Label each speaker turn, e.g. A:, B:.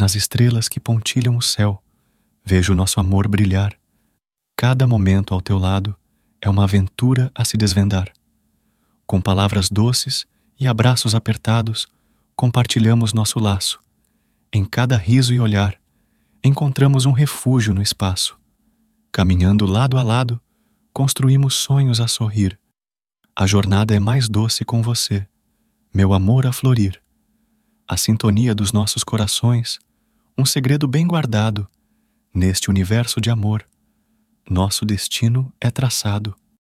A: Nas estrelas que pontilham o céu, vejo nosso amor brilhar. Cada momento ao teu lado é uma aventura a se desvendar. Com palavras doces e abraços apertados, compartilhamos nosso laço. Em cada riso e olhar, encontramos um refúgio no espaço. Caminhando lado a lado, construímos sonhos a sorrir. A jornada é mais doce com você, meu amor a florir. A sintonia dos nossos corações, um segredo bem guardado, neste universo de amor. Nosso destino é traçado